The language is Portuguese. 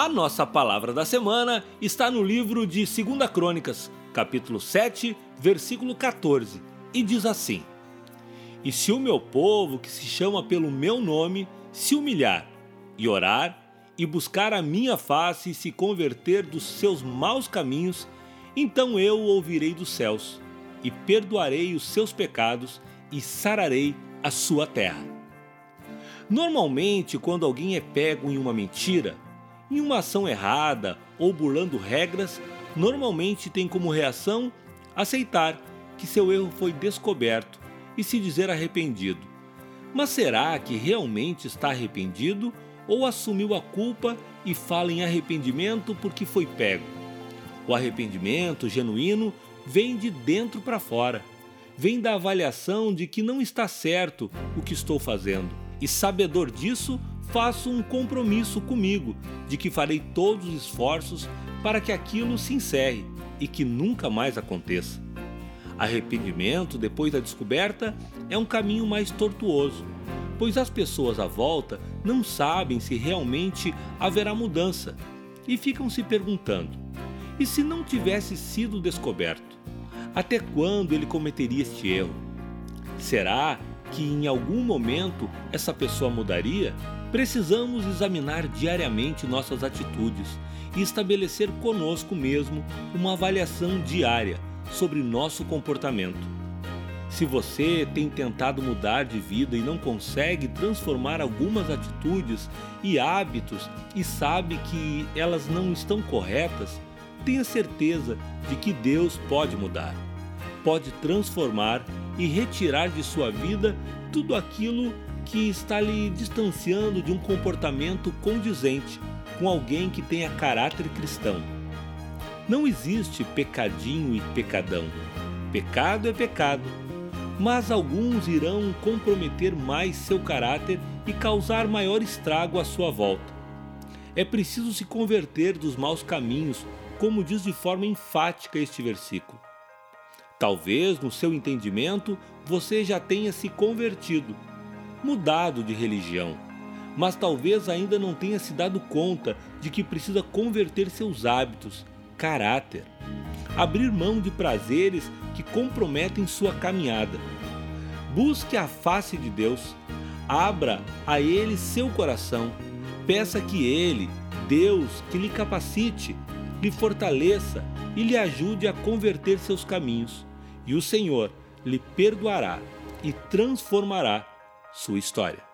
A nossa palavra da semana está no livro de 2 Crônicas, capítulo 7, versículo 14, e diz assim: E se o meu povo, que se chama pelo meu nome, se humilhar e orar e buscar a minha face e se converter dos seus maus caminhos, então eu o ouvirei dos céus e perdoarei os seus pecados e sararei a sua terra. Normalmente, quando alguém é pego em uma mentira, em uma ação errada ou burlando regras, normalmente tem como reação aceitar que seu erro foi descoberto e se dizer arrependido. Mas será que realmente está arrependido ou assumiu a culpa e fala em arrependimento porque foi pego? O arrependimento genuíno vem de dentro para fora. Vem da avaliação de que não está certo o que estou fazendo. E sabedor disso, faço um compromisso comigo de que farei todos os esforços para que aquilo se encerre e que nunca mais aconteça. Arrependimento, depois da descoberta, é um caminho mais tortuoso, pois as pessoas à volta não sabem se realmente haverá mudança e ficam se perguntando: e se não tivesse sido descoberto? Até quando ele cometeria este erro? Será que em algum momento essa pessoa mudaria? Precisamos examinar diariamente nossas atitudes e estabelecer conosco mesmo uma avaliação diária sobre nosso comportamento. Se você tem tentado mudar de vida e não consegue transformar algumas atitudes e hábitos e sabe que elas não estão corretas, tenha certeza de que Deus pode mudar, pode transformar e retirar de sua vida tudo aquilo que está lhe distanciando de um comportamento condizente com alguém que tenha caráter cristão. Não existe pecadinho e pecadão. Pecado é pecado. Mas alguns irão comprometer mais seu caráter e causar maior estrago à sua volta. É preciso se converter dos maus caminhos, como diz de forma enfática este versículo. Talvez, no seu entendimento, você já tenha se convertido mudado de religião, mas talvez ainda não tenha se dado conta de que precisa converter seus hábitos, caráter, abrir mão de prazeres que comprometem sua caminhada. Busque a face de Deus, abra a Ele seu coração, peça que Ele, Deus, que lhe capacite, lhe fortaleça e lhe ajude a converter seus caminhos, e o Senhor lhe perdoará e transformará sua história.